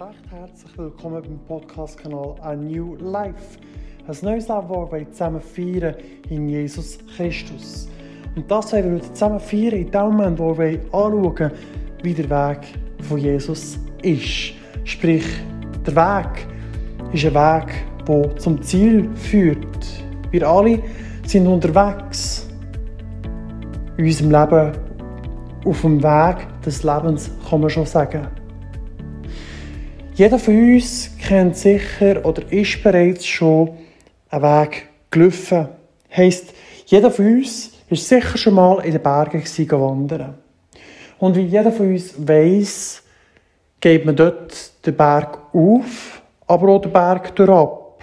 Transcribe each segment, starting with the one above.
recht herzlich willkommen beim Podcast-Kanal A New Life. Ein neues Leben, das wir zusammen feiern in Jesus Christus. Und das wollen wir heute zusammen feiern in dem Moment, wo wir anschauen, wie der Weg von Jesus ist. Sprich, der Weg ist ein Weg, der zum Ziel führt. Wir alle sind unterwegs in unserem Leben auf dem Weg des Lebens, kann man schon sagen. Jeder von uns kennt sicher oder ist bereits schon einen Weg gelaufen. Heißt, jeder von uns ist sicher schon mal in den Bergen wandern. Und wie jeder von uns weiß, geht man dort den Berg auf, aber auch den Berg durchab.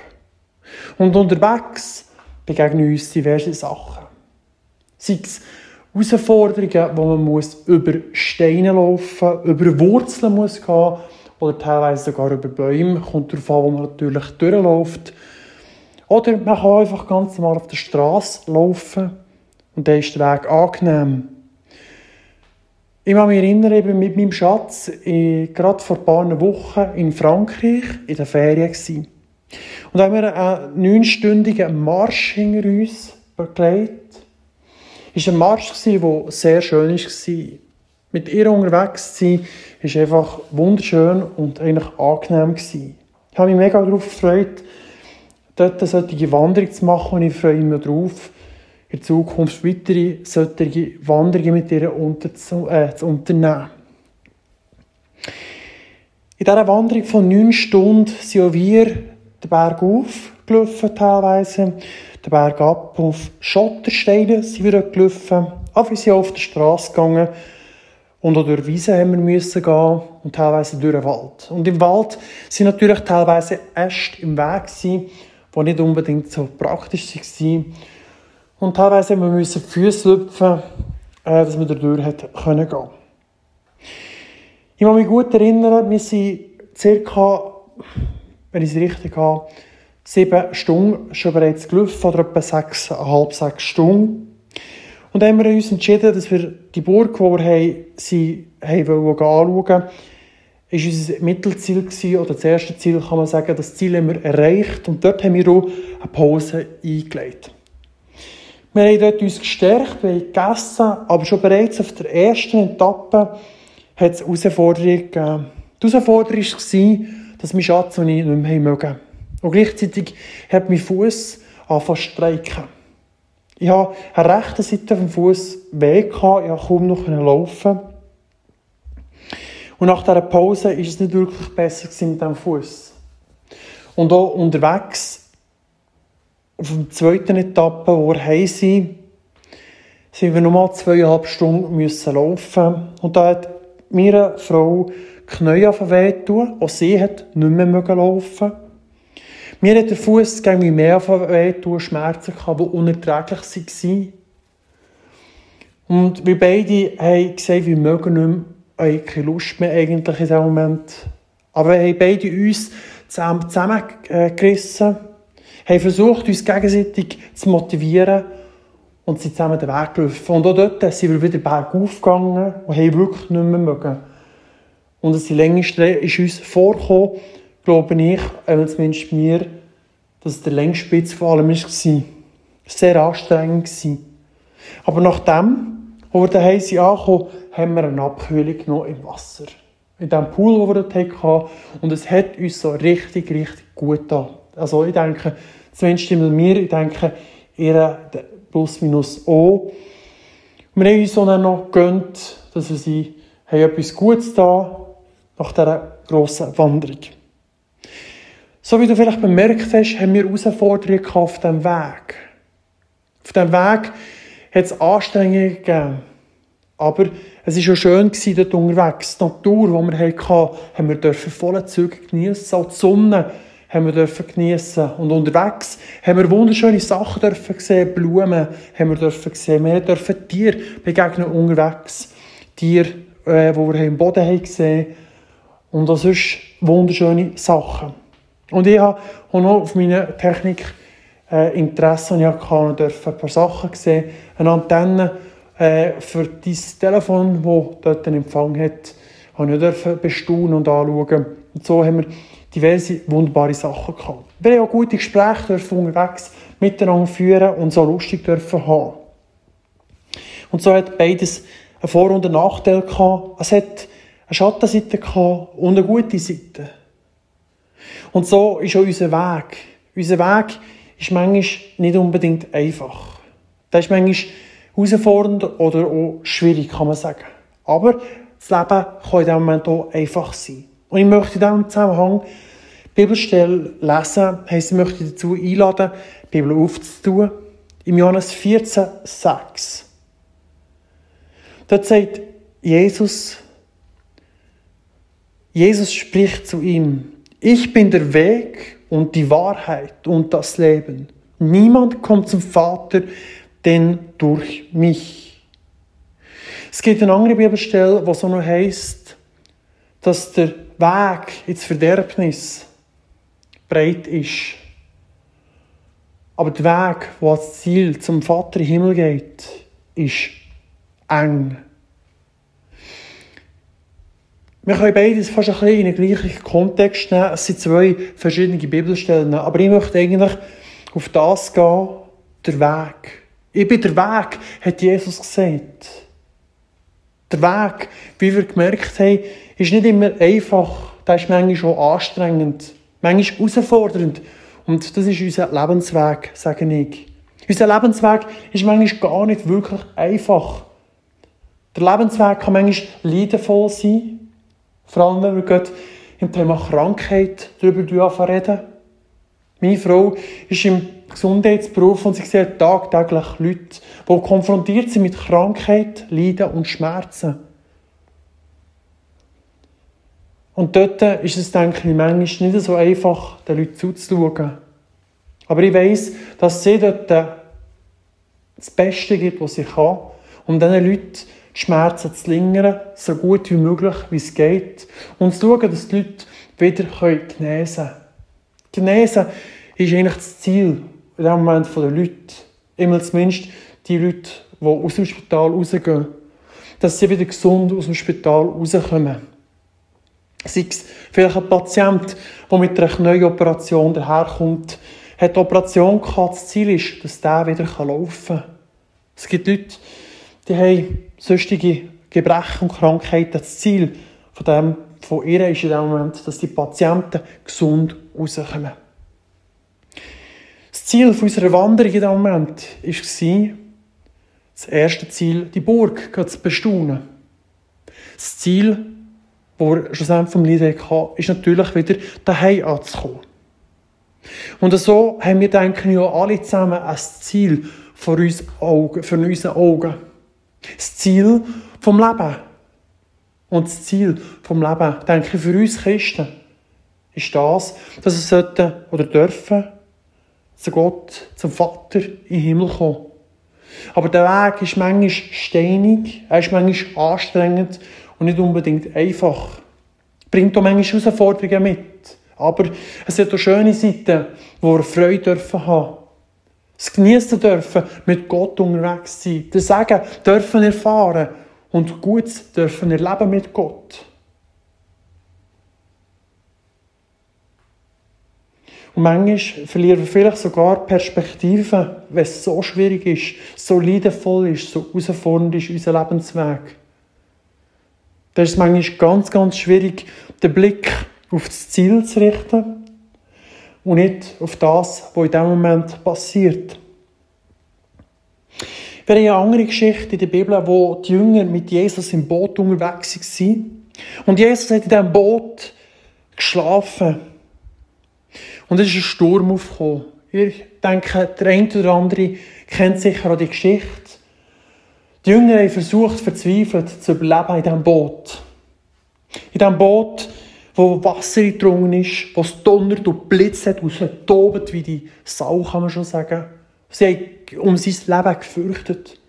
Und unterwegs begegnen uns diverse Sachen. Sei es Herausforderungen, wo man muss über Steine laufen muss, über Wurzeln muss gehen oder teilweise sogar über Bäume, kommt darauf an, wo man natürlich durchläuft. Oder man kann einfach ganz normal auf der Straße laufen und dann ist der Weg angenehm. Ich kann mich erinnern, eben mit meinem Schatz, ich, gerade vor ein paar Wochen in Frankreich in der Ferien gewesen. Und da haben wir einen neunstündigen Marsch hinter uns begleitet. Es war ein Marsch, der sehr schön war. Mit ihr unterwegs zu sein, ist einfach wunderschön und eigentlich angenehm gewesen. Ich habe mich mega darauf gefreut, dort eine solche Wanderung zu machen und ich freue mich darauf, in Zukunft weitere solche Wanderungen mit ihr unter zu, äh, zu unternehmen. In dieser Wanderung von neun Stunden sind auch wir den Berg aufgelaufen teilweise, den Berg ab auf Schottersteine sind wir gelaufen, aber wir sind auch auf der Straße gegangen und auch durch Wiesen haben wir müssen gehen und teilweise durch den Wald. Und im Wald sind natürlich teilweise Äste im Weg gewesen, die nicht unbedingt so praktisch waren. Und teilweise haben wir die Füße lüpfen, äh, dass wir dadurch gehen können Ich kann mich gut erinnern, wir sind circa, wenn ich es richtig habe, sieben Stunden schon bereits gelaufen, oder etwa sechseinhalb, sechs Stunden. Und dann haben wir uns entschieden, dass wir die Burg, die wir haben, sie haben anschauen ist unser Mittelziel gewesen, oder das erste Ziel, kann man sagen, das Ziel haben wir erreicht und dort haben wir auch eine Pause eingelegt. Wir haben dort uns gestärkt, wir haben gegessen, aber schon bereits auf der ersten Etappe hat es Herausforderungen gegeben. Die Herausforderung war, dass mein Schatz und ich nicht mehr mögen. Und gleichzeitig hat mein Fuß angefangen zu streiken. Ich habe an der rechten Seite vom Fuß weh ich konnte kaum noch laufen. Und nach dieser Pause war es nicht wirklich besser mit dem Fuß. Und auch unterwegs, auf der zweiten Etappe, wo wir heim sind, sind wir nochmal zweieinhalb Stunden müssen laufen. Und da hat mir eine Frau weh tun. Auch sie hat nicht mehr laufen mir hat der Fuß gegen mehr wehtun, Schmerzen gehabt, die unerträglich waren. Und wir beide haben gesagt, wir mögen nicht mehr, haben keine Lust mehr eigentlich in diesem Moment. Aber wir haben beide uns zusammengerissen, haben versucht, uns gegenseitig zu motivieren und sind zusammen den Weg gelaufen. Und auch dort sind wir wieder bergauf gegangen und haben wirklich nicht mehr mögen. Und das längste ist uns vorgekommen, glaube ich, äh, zumindest mir, dass der längste Spitz von allem war. Sehr anstrengend. Aber nachdem, wo wir daheim sind angekommen, haben wir eine Abkühlung genommen im Wasser. In dem Pool, den wir dort hatten. Und es hat uns so richtig, richtig gut getan. Also ich denke, zumindest mir, ich denke, ihr plus minus O. Wir haben uns dann noch gegönnt, dass wir sie haben etwas Gutes da nach dieser grossen Wanderung. So wie du vielleicht bemerkt hast, haben wir Herausforderungen auf diesem Weg. Auf diesem Weg hat es Anstrengungen gegeben. Aber es war schon schön dort unterwegs. Die Natur, die wir hatten, haben wir dürfen volle Züge geniessen. Auch die Sonne haben wir geniessen. Und unterwegs haben wir wunderschöne Sachen dürfen sehen. Blumen haben wir dürfen sehen. Wir dürfen Tiere begegnen unterwegs. Tiere, äh, die wir im Boden haben gesehen. Und das ist wunderschöne Sachen. Und ich habe noch auf meine Technik äh, Interesse und ich durfte ein paar Sachen sehen. Eine Antenne äh, für dein Telefon, das dort einen Empfang hat, habe ich bestaunen und anschauen. Und so haben wir diverse wunderbare Sachen gehabt. Wir haben auch gute Gespräche dürfen unterwegs miteinander führen und so lustig dürfen haben. Und so hat beides einen Vor- und einen Nachteil gehabt. Es hat eine Schattenseite gehabt und eine gute Seite. Und so ist auch unser Weg. Unser Weg ist manchmal nicht unbedingt einfach. Der ist manchmal herausfordernd oder auch schwierig, kann man sagen. Aber das Leben kann in diesem Moment auch einfach sein. Und ich möchte in diesem Zusammenhang die Bibelstelle lesen, heisst, ich möchte dazu einladen, die Bibel aufzutun. Im Johannes 14, 6. Dort sagt Jesus, Jesus spricht zu ihm, ich bin der Weg und die Wahrheit und das Leben. Niemand kommt zum Vater, denn durch mich. Es gibt eine andere Bibelstelle, wo so noch heißt, dass der Weg ins Verderbnis breit ist. Aber der Weg, wo das Ziel zum Vater im Himmel geht, ist eng. Wir können beides fast ein bisschen in den gleichen Kontext nehmen. Es sind zwei verschiedene Bibelstellen. Aber ich möchte eigentlich auf das gehen, der Weg. Ich bin der Weg, hat Jesus gesagt. Der Weg, wie wir gemerkt haben, ist nicht immer einfach. Der ist manchmal schon anstrengend, manchmal herausfordernd. Und das ist unser Lebensweg, sage ich. Unser Lebensweg ist manchmal gar nicht wirklich einfach. Der Lebensweg kann manchmal leidenvoll sein. Vor allem, wenn wir gerade im Thema Krankheit darüber reden. Meine Frau ist im Gesundheitsberuf und sie sieht tagtäglich Leute, die konfrontiert sind mit Krankheit, Leiden und Schmerzen. Und dort ist es, denke ich, manchmal nicht so einfach, den Leuten zuzuschauen. Aber ich weiss, dass sie dort das Beste gibt, was sie kann, um diesen Leuten die Schmerzen zu lingern, so gut wie möglich, wie es geht. Und zu schauen, dass die Leute wieder genesen können. Genesen ist eigentlich das Ziel in dem Moment der Leute. Immer zumindest die Leute, die aus dem Spital rausgehen. Dass sie wieder gesund aus dem Spital rauskommen. Sei es vielleicht ein Patient, der mit einer Knäuoperation daherkommt, hat die Operation gehabt, das Ziel ist, dass der wieder laufen kann. Es gibt Leute, die haben sonstige Gebrechen und Krankheiten. Das Ziel von, dem, von ihr ist in dem Moment, dass die Patienten gesund rauskommen. Das Ziel unserer Wanderung in diesem Moment war, das erste Ziel, die Burg zu bestaunen. Das Ziel, das wir schlussendlich vom Lied hatten, ist natürlich wieder daheim anzukommen. Und so haben wir, denken ja alle zusammen ein Ziel für, uns Augen, für unsere Augen. Das Ziel vom Leben. Und das Ziel vom Leben, denke ich, für uns Christen, ist das, dass wir sollten oder dürfen zu Gott, zum Vater in den Himmel kommen. Aber der Weg ist manchmal steinig, er ist manchmal anstrengend und nicht unbedingt einfach. Bringt auch manchmal Herausforderungen mit. Aber es hat auch schöne Seiten, wo wir Freude dürfen haben. Es genießen dürfen, mit Gott unterwegs sein. Das Sagen dürfen erfahren und Gutes dürfen erleben mit Gott. Und manchmal verlieren wir vielleicht sogar Perspektiven, wenn es so schwierig ist, so leidenvoll ist, so herausfordernd ist unser Lebensweg. Da ist es manchmal ganz, ganz schwierig, den Blick auf das Ziel zu richten und nicht auf das, was in diesem Moment passiert. Wir haben eine andere Geschichte in der Bibel, wo die Jünger mit Jesus im Boot unterwegs waren. Und Jesus hat in diesem Boot geschlafen. Und es ist ein Sturm aufgekommen. Ich denke, der eine oder andere kennt sicher auch die Geschichte. Die Jünger haben versucht, verzweifelt zu überleben in diesem Boot. In diesem Boot wo Wasser gedrungen ist, wo es donnert und blitzt und es tobt wie die Sau, kann man schon sagen. Sie haben um sein Leben gefürchtet.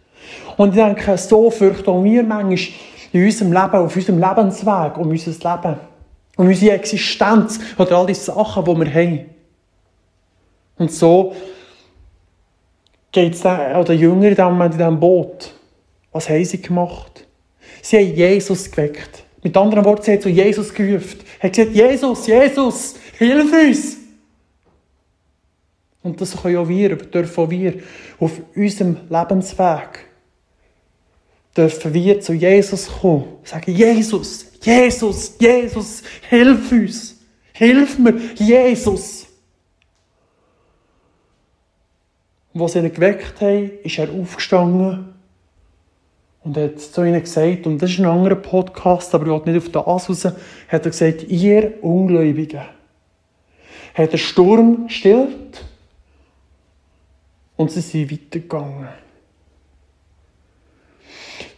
Und ich denke, so fürchten wir manchmal in unserem Leben, auf unserem Lebensweg, um unser Leben, um unsere Existenz oder all die Sachen, die wir haben. Und so geht es den Jüngern in diesem Boot. Was haben sie gemacht? Sie haben Jesus geweckt. Mit anderen Worten, sie haben zu Jesus gerufen. Hat gesagt, Jesus, Jesus, hilf uns! Und das können auch wir, dürfen auch wir auf unserem Lebensweg dürfen wir zu Jesus kommen. Sagen, Jesus, Jesus, Jesus, hilf uns. Hilf mir, Jesus. Und sie ihn geweckt haben, ist er aufgestanden und hat zu ihnen gesagt, und das ist ein anderer Podcast, aber ich will nicht auf das raus, hat er gesagt, ihr Ungläubigen, hat der Sturm gestillt und sie sind weitergegangen.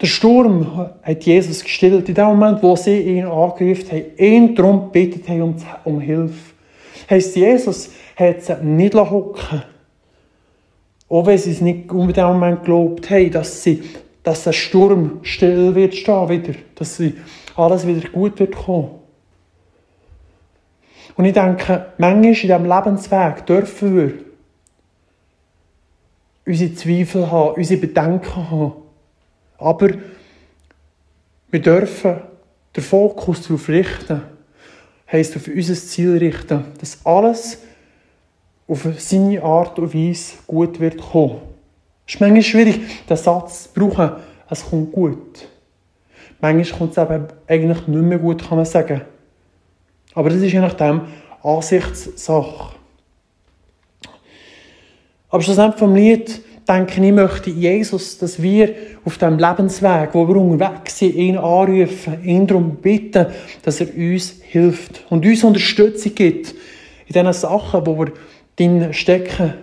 Der Sturm hat Jesus gestillt. In dem Moment, wo sie ihn angegriffen haben, ihn darum gebeten haben um, um Hilfe. Heißt, Jesus hat sie nicht hocken Auch wenn sie es nicht in dem Moment geglaubt haben, dass, sie, dass der Sturm still wird stehen wieder. Dass sie alles wieder gut wird kommen. Und ich denke, manchmal in diesem Lebensweg dürfen wir unsere Zweifel haben, unsere Bedenken haben. Aber wir dürfen den Fokus darauf richten, heisst auf unser Ziel richten, dass alles auf seine Art und Weise gut wird kommen. Es ist manchmal schwierig, den Satz zu brauchen, es kommt gut. Manchmal kommt es eben eigentlich nicht mehr gut, kann man sagen. Aber das ist je nachdem Ansichtssache. Aber schlussendlich vom Lied denke ich, möchte Jesus, dass wir auf dem Lebensweg, wo wir unterwegs sind, ihn anrufen, ihn darum bitten, dass er uns hilft und uns Unterstützung gibt in den Sachen, wo wir drin stecken.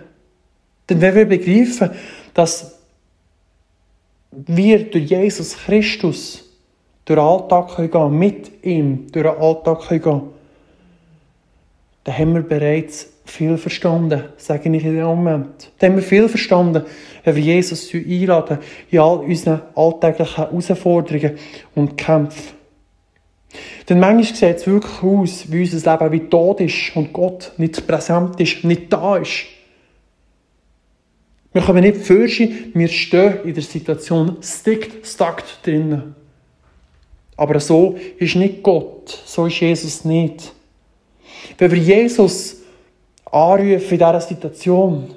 Denn wenn wir begreifen, dass wir durch Jesus Christus durch den Alltag gehen können, mit ihm durch den Alltag gehen können, dann haben wir bereits viel verstanden, sage ich in dem Moment. Da haben wir viel verstanden, wenn wir Jesus einladen in all unseren alltäglichen Herausforderungen und Kämpfen. Denn manchmal sieht es wirklich aus, wie unser Leben wie tot ist und Gott nicht präsent ist, nicht da ist. Wir können nicht fürchten, wir stehen in der Situation stickt, stuck drinnen. Aber so ist nicht Gott, so ist Jesus nicht. Wenn wir Jesus anrufen in dieser Situation.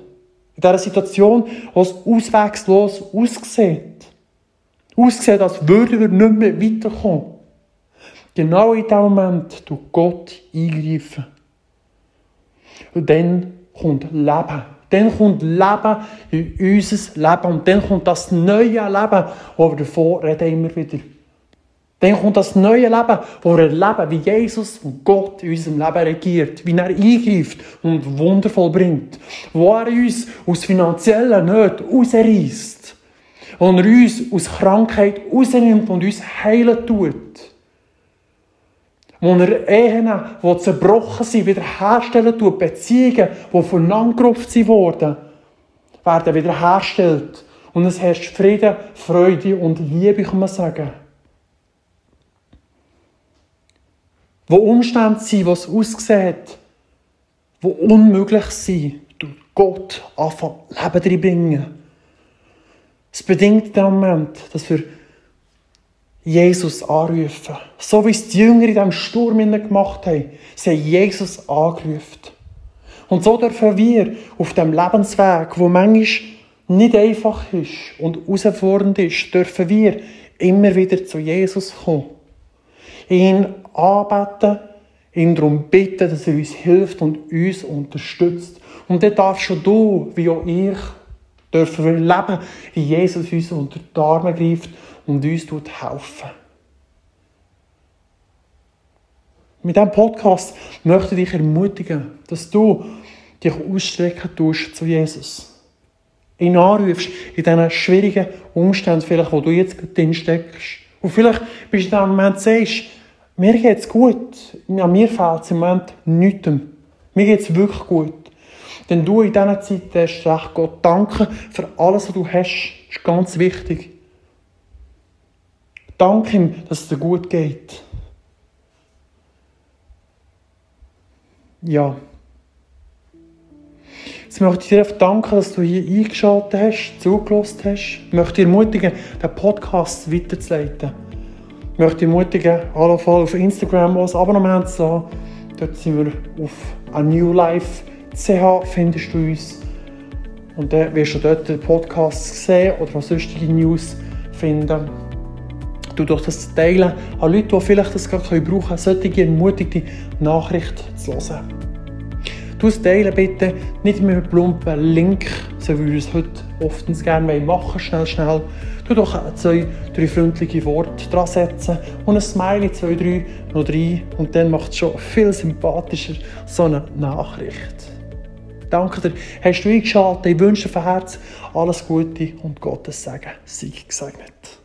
In dieser Situation, wo es auswegslos aussieht. Aussieht, als würden wir nicht mehr weiterkommen. Genau in diesem Moment tut Gott eingreifen. Und dann kommt Leben. Dann kommt Leben in unser Leben. Und dann kommt das neue Leben, wo wir davon reden immer wieder. Dann kommt das neue Leben, wo wir erleben, wie Jesus und Gott in unserem Leben regiert, wie er eingreift und wundervoll bringt, wo er uns aus finanziellen Nöten rausreißt, wo er uns aus Krankheit rausnimmt und uns heilen tut. Wo er Ehen, die zerbrochen sind, wiederherstellen tut, Beziehungen, die voneinandergerupft wurden, werden wiederhergestellt. Und es herrscht Frieden, Freude und Liebe, kann man sagen. wo Umstände sind, was aussieht, wo unmöglich sind, durch Gott anfangen, Leben drin bringen. Es bedingt in dem Moment, dass wir Jesus anrufen. So wie es die Jünger in diesem Sturm gemacht haben. Sie haben Jesus angerufen. Und so dürfen wir auf dem Lebensweg, wo manchmal nicht einfach ist und herausfordernd ist, dürfen wir immer wieder zu Jesus kommen. Ihn anbeten, ihn darum bitten, dass er uns hilft und uns unterstützt. Und dann darfst schon du, wie auch ich, dürfen wir leben, wie Jesus uns unter die Arme greift und uns helfen. Mit diesem Podcast möchte ich dich ermutigen, dass du dich ausstrecken tust zu Jesus. Ihn anrufst in diesen schwierigen Umständen, vielleicht, wo du jetzt drin steckst. Und vielleicht bist du in diesem Moment sagst, mir geht's gut. An mir fehlt es im Moment nichts. Mir geht's wirklich gut. Denn du in dieser Zeit hast recht Gott danke für alles, was du hast. Das ist ganz wichtig. Danke ihm, dass es dir gut geht. Ja. Jetzt möchte ich dir danken, dass du hier eingeschaltet hast, zugelassen hast. Ich möchte dir ermutigen, den Podcast weiterzuleiten. Ich möchte ermutigen, alle auf Instagram ein Abonnement zu lassen. Dort sind wir auf a New Life CH findest du uns. Und dann wirst du dort den Podcast sehen oder auch sonstige News finden. Du durch das teilen an Leute, die vielleicht das gerade brauchen können, solche ermutigte Nachricht zu hören. Du teilen bitte nicht mit einem plumpen Link, so wie wir es heute oftens gerne machen schnell, schnell. Du doch zwei, drei freundliche Worte dran setzen und ein Smiley, zwei, drei noch rein und dann macht es schon viel sympathischer, so eine Nachricht. Danke dir, hast du eingeschaltet. Ich wünsche dir von Herzen alles Gute und Gottes Segen. Sei gesegnet.